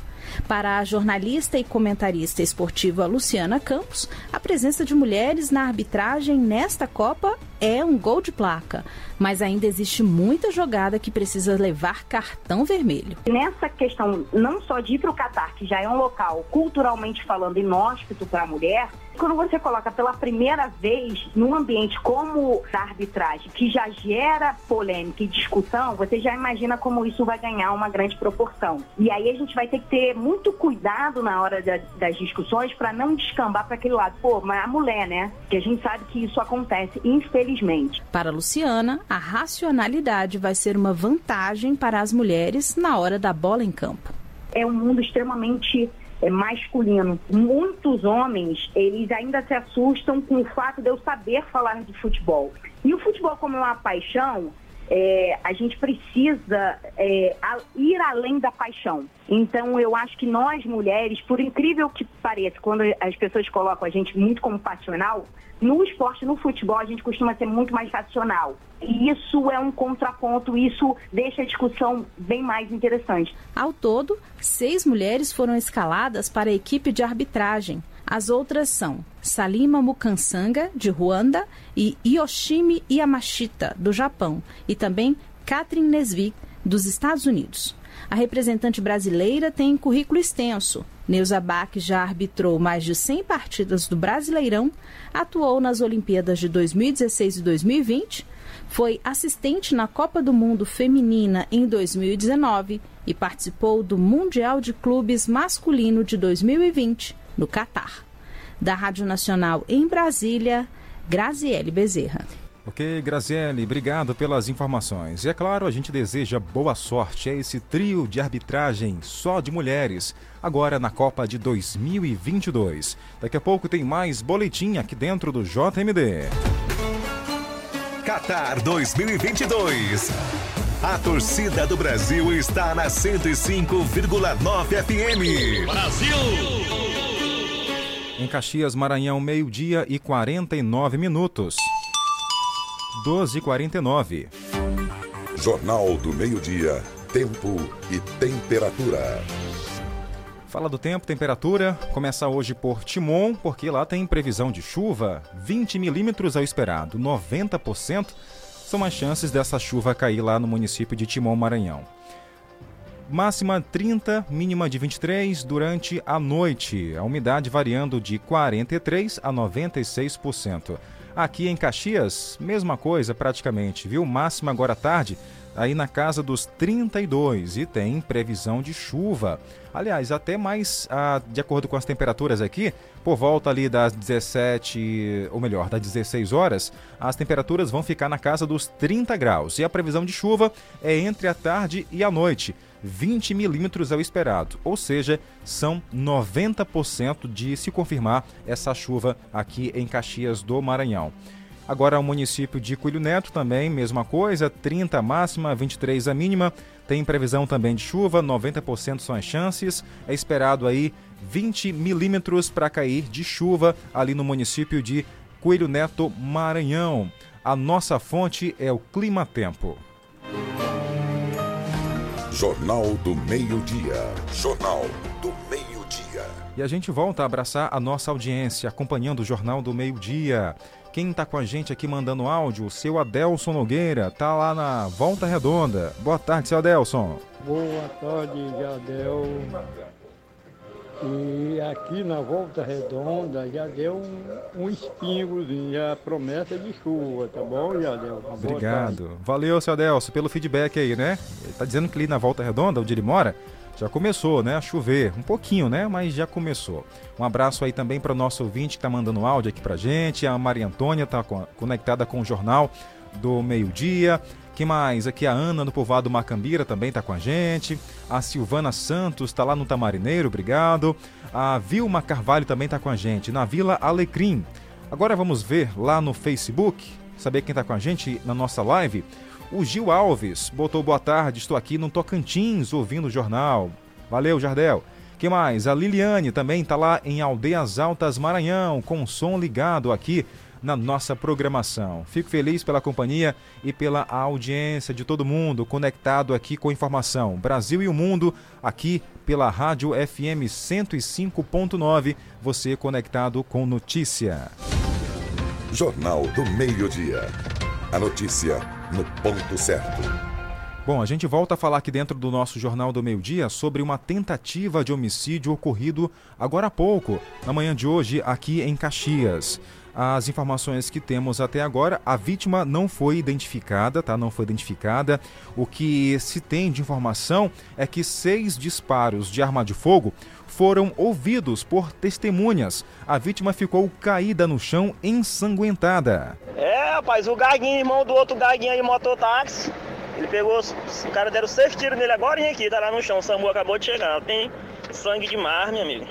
Para a jornalista e comentarista esportiva Luciana Campos, a presença de mulheres na arbitragem nesta Copa é um gol de placa, mas ainda existe muita jogada que precisa levar cartão vermelho.
Nessa questão, não só de ir para o Catar, que já é um local culturalmente falando inóspito para a mulher, quando você coloca pela primeira vez num ambiente como a arbitragem, que já gera polêmica e discussão, você já imagina como isso vai ganhar uma grande proporção. E aí a gente vai ter que ter muito cuidado na hora da, das discussões para não descambar para aquele lado. Pô, mas a mulher, né? Que a gente sabe que isso acontece, infelizmente.
Para Luciana, a racionalidade vai ser uma vantagem para as mulheres na hora da bola em campo.
É um mundo extremamente é, masculino. Muitos homens, eles ainda se assustam com o fato de eu saber falar de futebol. E o futebol como uma paixão, é, a gente precisa é, ir além da paixão. Então, eu acho que nós mulheres, por incrível que pareça, quando as pessoas colocam a gente muito como passional, no esporte, no futebol, a gente costuma ser muito mais racional. E isso é um contraponto, isso deixa a discussão bem mais interessante.
Ao todo, seis mulheres foram escaladas para a equipe de arbitragem. As outras são Salima Mukansanga, de Ruanda, e Yoshimi Yamashita, do Japão, e também Katrin Nesvik, dos Estados Unidos. A representante brasileira tem currículo extenso. Neuza Bach já arbitrou mais de 100 partidas do Brasileirão, atuou nas Olimpíadas de 2016 e 2020, foi assistente na Copa do Mundo Feminina em 2019 e participou do Mundial de Clubes Masculino de 2020 no Catar. Da Rádio Nacional em Brasília, Graziele Bezerra.
Ok, Graziele, obrigado pelas informações. E é claro, a gente deseja boa sorte a esse trio de arbitragem só de mulheres, agora na Copa de 2022. Daqui a pouco tem mais boletim aqui dentro do JMD.
Qatar 2022. A torcida do Brasil está na 105,9 FM. Brasil!
Em Caxias, Maranhão, meio-dia e 49 minutos. 12 e 49.
Jornal do Meio-Dia. Tempo e temperatura.
Fala do tempo, temperatura. Começa hoje por Timon, porque lá tem previsão de chuva. 20 milímetros ao esperado, 90% são as chances dessa chuva cair lá no município de Timon, Maranhão. Máxima 30, mínima de 23 durante a noite. A umidade variando de 43 a 96%. Aqui em Caxias, mesma coisa praticamente, viu? Máxima agora à tarde, aí na casa dos 32 e tem previsão de chuva. Aliás, até mais, ah, de acordo com as temperaturas aqui, por volta ali das 17, ou melhor, das 16 horas, as temperaturas vão ficar na casa dos 30 graus. E a previsão de chuva é entre a tarde e a noite. 20 milímetros é o esperado, ou seja, são 90% de se confirmar essa chuva aqui em Caxias do Maranhão. Agora o município de Coelho Neto também, mesma coisa, 30 a máxima, 23 a mínima. Tem previsão também de chuva, 90% são as chances. É esperado aí 20 milímetros para cair de chuva ali no município de Coelho Neto, Maranhão. A nossa fonte é o Clima Tempo.
Jornal do Meio-Dia. Jornal do Meio-Dia.
E a gente volta a abraçar a nossa audiência, acompanhando o Jornal do Meio-Dia. Quem está com a gente aqui mandando áudio, o seu Adelson Nogueira, tá lá na Volta Redonda. Boa tarde, seu Adelson.
Boa tarde, Jadel. E aqui na Volta Redonda já deu um, um espingozinho, já promessa de chuva, tá bom, Jadel?
Obrigado. Valeu, seu Adelson, pelo feedback aí, né? Ele tá dizendo que ali na Volta Redonda, onde ele mora, já começou, né, a chover. Um pouquinho, né, mas já começou. Um abraço aí também para o nosso ouvinte que tá mandando áudio aqui pra gente. A Maria Antônia tá co- conectada com o Jornal do Meio-Dia. Quem mais? Aqui a Ana do Povoado Macambira também tá com a gente. A Silvana Santos tá lá no Tamarineiro, obrigado. A Vilma Carvalho também tá com a gente, na Vila Alecrim. Agora vamos ver lá no Facebook, saber quem tá com a gente na nossa live. O Gil Alves botou boa tarde, estou aqui no Tocantins ouvindo o jornal. Valeu, Jardel. Que mais? A Liliane também está lá em Aldeias Altas, Maranhão, com o som ligado aqui na nossa programação. Fico feliz pela companhia e pela audiência de todo mundo conectado aqui com informação. Brasil e o mundo aqui pela Rádio FM 105.9, você conectado com notícia.
Jornal do Meio-Dia. A notícia no ponto certo.
Bom, a gente volta a falar aqui dentro do nosso Jornal do Meio Dia sobre uma tentativa de homicídio ocorrido agora há pouco, na manhã de hoje, aqui em Caxias. As informações que temos até agora, a vítima não foi identificada, tá? Não foi identificada. O que se tem de informação é que seis disparos de arma de fogo foram ouvidos por testemunhas. A vítima ficou caída no chão, ensanguentada.
É, rapaz, o gaguinho, irmão do outro gaguinho aí, mototáxi. Ele pegou, os caras deram seis tiros nele agora aqui, tá lá no chão. O SAMU acabou de chegar. Tem sangue demais, meu amigo.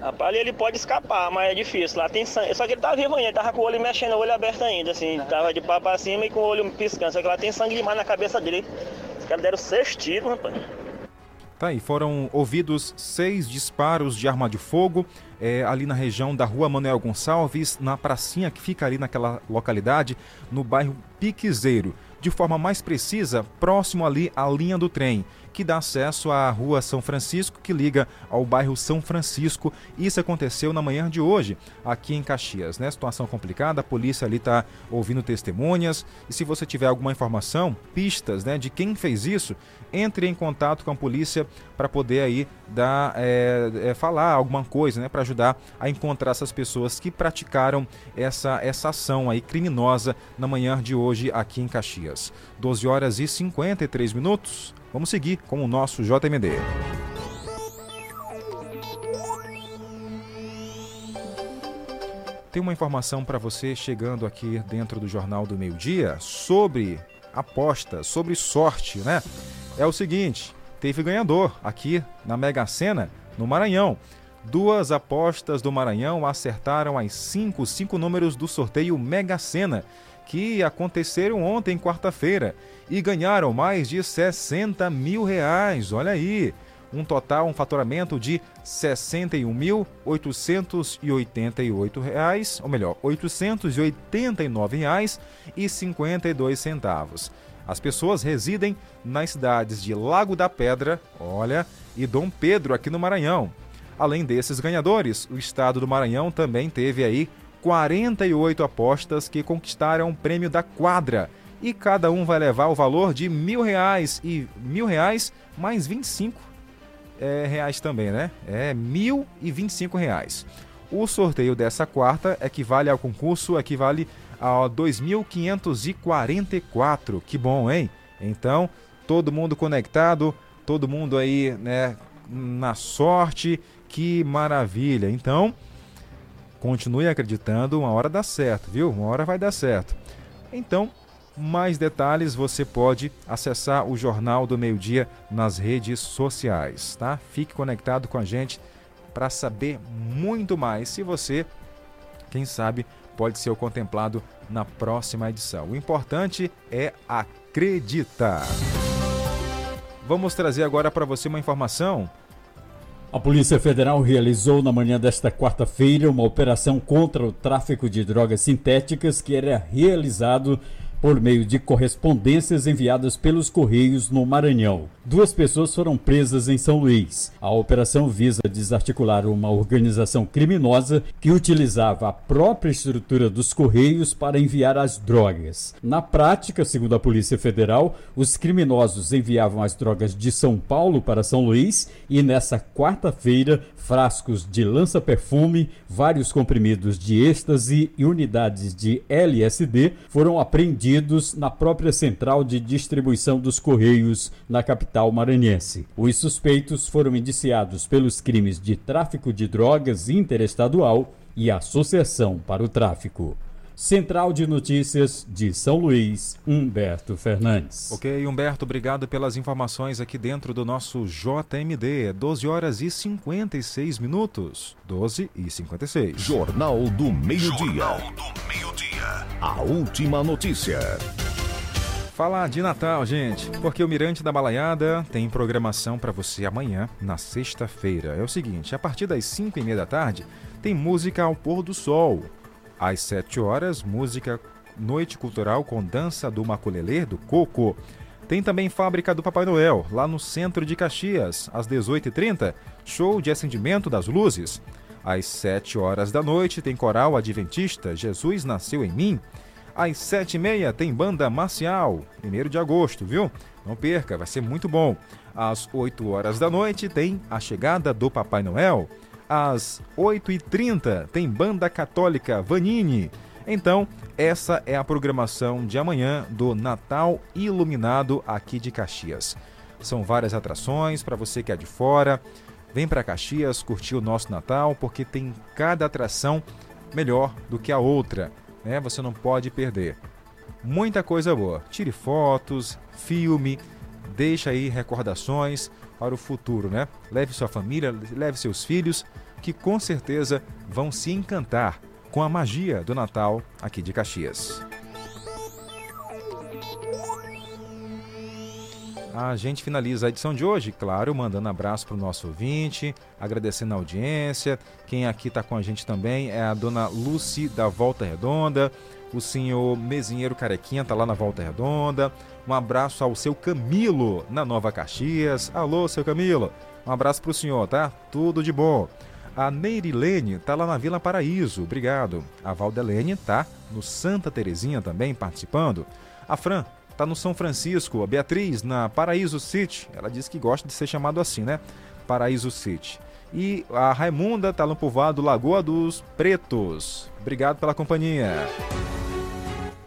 Rapaz, ele pode escapar, mas é difícil. Lá tem sangue. Só que ele tá vivo ainda, ele tava com o olho mexendo, o olho aberto ainda, assim. Tava de pá pra cima e com o olho piscando. Só que lá tem sangue demais na cabeça dele. Os caras deram seis tiros, rapaz.
Tá aí, foram ouvidos seis disparos de arma de fogo é, ali na região da rua Manuel Gonçalves, na pracinha que fica ali naquela localidade, no bairro Piquezeiro. De forma mais precisa, próximo ali à linha do trem que dá acesso à Rua São Francisco, que liga ao bairro São Francisco. Isso aconteceu na manhã de hoje, aqui em Caxias, né? Situação complicada, a polícia ali está ouvindo testemunhas. E se você tiver alguma informação, pistas, né, de quem fez isso, entre em contato com a polícia para poder aí dar, é, é, falar alguma coisa, né, para ajudar a encontrar essas pessoas que praticaram essa, essa ação aí criminosa na manhã de hoje aqui em Caxias. 12 horas e 53 minutos. Vamos seguir com o nosso JMD. Tem uma informação para você chegando aqui dentro do Jornal do Meio Dia sobre aposta, sobre sorte, né? É o seguinte, teve ganhador aqui na Mega Sena, no Maranhão. Duas apostas do Maranhão acertaram as cinco, cinco números do sorteio Mega Sena, que aconteceram ontem, quarta-feira e ganharam mais de 60 mil reais. Olha aí, um total, um faturamento de 61.888 reais, ou melhor, 889 reais e 52 centavos. As pessoas residem nas cidades de Lago da Pedra, olha, e Dom Pedro aqui no Maranhão. Além desses ganhadores, o estado do Maranhão também teve aí 48 apostas que conquistaram o prêmio da quadra e cada um vai levar o valor de mil reais e mil reais mais 25 é, reais também, né? É mil e vinte e cinco reais. O sorteio dessa quarta equivale ao concurso, equivale a 2.544. Que bom, hein? Então, todo mundo conectado, todo mundo aí, né, na sorte. Que maravilha. Então, continue acreditando, uma hora dá certo, viu? Uma hora vai dar certo. Então, mais detalhes você pode acessar o Jornal do Meio Dia nas redes sociais, tá? Fique conectado com a gente para saber muito mais. Se você, quem sabe, pode ser contemplado na próxima edição. O importante é acreditar. Vamos trazer agora para você uma informação
a Polícia Federal realizou na manhã desta quarta-feira uma operação contra o tráfico de drogas sintéticas que era realizado por meio de correspondências enviadas pelos Correios no Maranhão. Duas pessoas foram presas em São Luís. A operação visa desarticular uma organização criminosa que utilizava a própria estrutura dos Correios para enviar as drogas. Na prática, segundo a Polícia Federal, os criminosos enviavam as drogas de São Paulo para São Luís e nessa quarta-feira frascos de lança-perfume, vários comprimidos de êxtase e unidades de LSD foram apreendidos na própria central de distribuição dos Correios na capital maranhense. Os suspeitos foram indiciados pelos crimes de tráfico de drogas interestadual e associação para o tráfico. Central de Notícias de São Luís, Humberto Fernandes.
Ok, Humberto, obrigado pelas informações aqui dentro do nosso JMD. 12 horas e 56 minutos. 12 e 56.
Jornal do Meio-Dia. Jornal do Meio-Dia. A última notícia.
Falar de Natal, gente, porque o Mirante da Balaiada tem programação para você amanhã, na sexta-feira. É o seguinte, a partir das 5 e meia da tarde, tem música ao pôr do sol. Às 7 horas, música Noite Cultural com dança do maculelê do Coco. Tem também Fábrica do Papai Noel, lá no centro de Caxias. Às 18h30, show de acendimento das luzes. Às 7 horas da noite, tem coral adventista Jesus Nasceu em Mim. Às 7h30 tem banda marcial, 1 de agosto, viu? Não perca, vai ser muito bom. Às 8 horas da noite tem a chegada do Papai Noel. Às 8h30 tem Banda Católica Vanini. Então, essa é a programação de amanhã do Natal Iluminado aqui de Caxias. São várias atrações para você que é de fora. Vem para Caxias curtir o nosso Natal, porque tem cada atração melhor do que a outra, né? Você não pode perder. Muita coisa boa. Tire fotos, filme, deixa aí recordações para o futuro, né? Leve sua família, leve seus filhos, que com certeza vão se encantar com a magia do Natal aqui de Caxias. A gente finaliza a edição de hoje, claro, mandando abraço para o nosso ouvinte, agradecendo a audiência. Quem aqui está com a gente também é a dona Lucy da Volta Redonda, o senhor Mesinheiro Carequinha está lá na Volta Redonda. Um abraço ao seu Camilo na Nova Caxias. Alô, seu Camilo. Um abraço para o senhor, tá? Tudo de bom. A Neirilene tá lá na Vila Paraíso, obrigado. A Valdelene tá no Santa Terezinha também participando. A Fran tá no São Francisco. A Beatriz na Paraíso City. Ela disse que gosta de ser chamado assim, né? Paraíso City. E a Raimunda tá no povoado Lagoa dos Pretos. Obrigado pela companhia.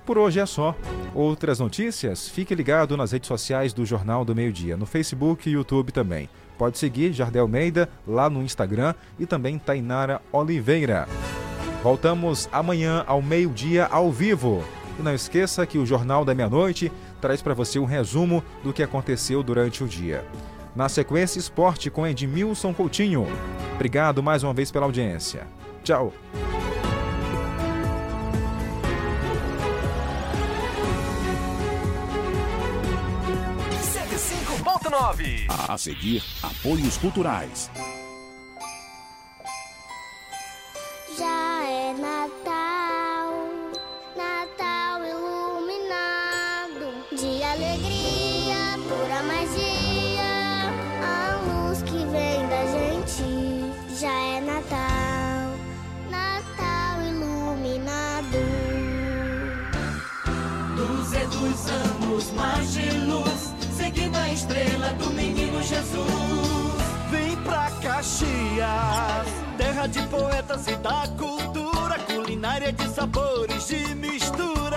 Por hoje é só. Outras notícias? Fique ligado nas redes sociais do Jornal do Meio Dia, no Facebook e YouTube também. Pode seguir Jardel Almeida lá no Instagram e também Tainara Oliveira. Voltamos amanhã ao meio-dia ao vivo. E não esqueça que o Jornal da Meia-Noite traz para você um resumo do que aconteceu durante o dia. Na sequência, esporte com Edmilson Coutinho. Obrigado mais uma vez pela audiência. Tchau.
A seguir, apoios culturais.
Já é Natal, Natal iluminado de alegria, pura magia, a luz que vem da gente. Já é Natal, Natal iluminado.
Dos anos mais de luz, estrela do menino Jesus.
Vem pra Caxias, terra de poetas e da cultura, culinária de sabores de mistura.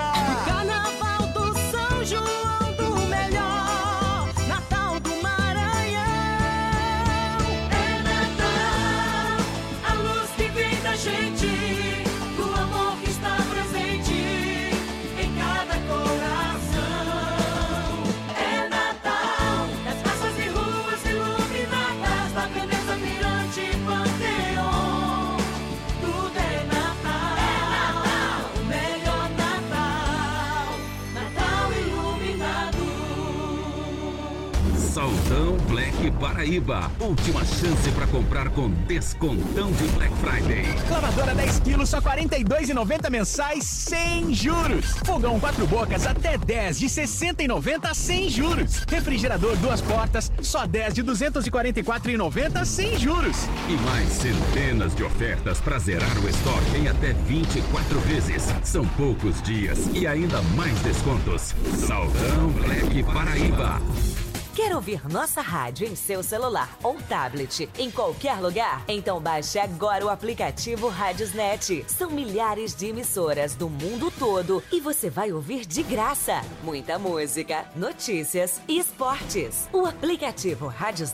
Paraíba. Última chance para comprar com descontão de Black Friday.
Lavadora 10 quilos, só R$ 42,90 mensais, sem juros. Fogão quatro bocas, até 10 de R$ 60,90 sem juros. Refrigerador duas portas, só 10 de R$ 244,90 sem juros.
E mais centenas de ofertas para zerar o estoque em até 24 vezes. São poucos dias e ainda mais descontos. Saldão Black Paraíba.
Quer ouvir nossa rádio em seu celular ou tablet em qualquer lugar? Então baixe agora o aplicativo Radiosnet. São milhares de emissoras do mundo todo e você vai ouvir de graça muita música, notícias e esportes. O aplicativo Radiosnet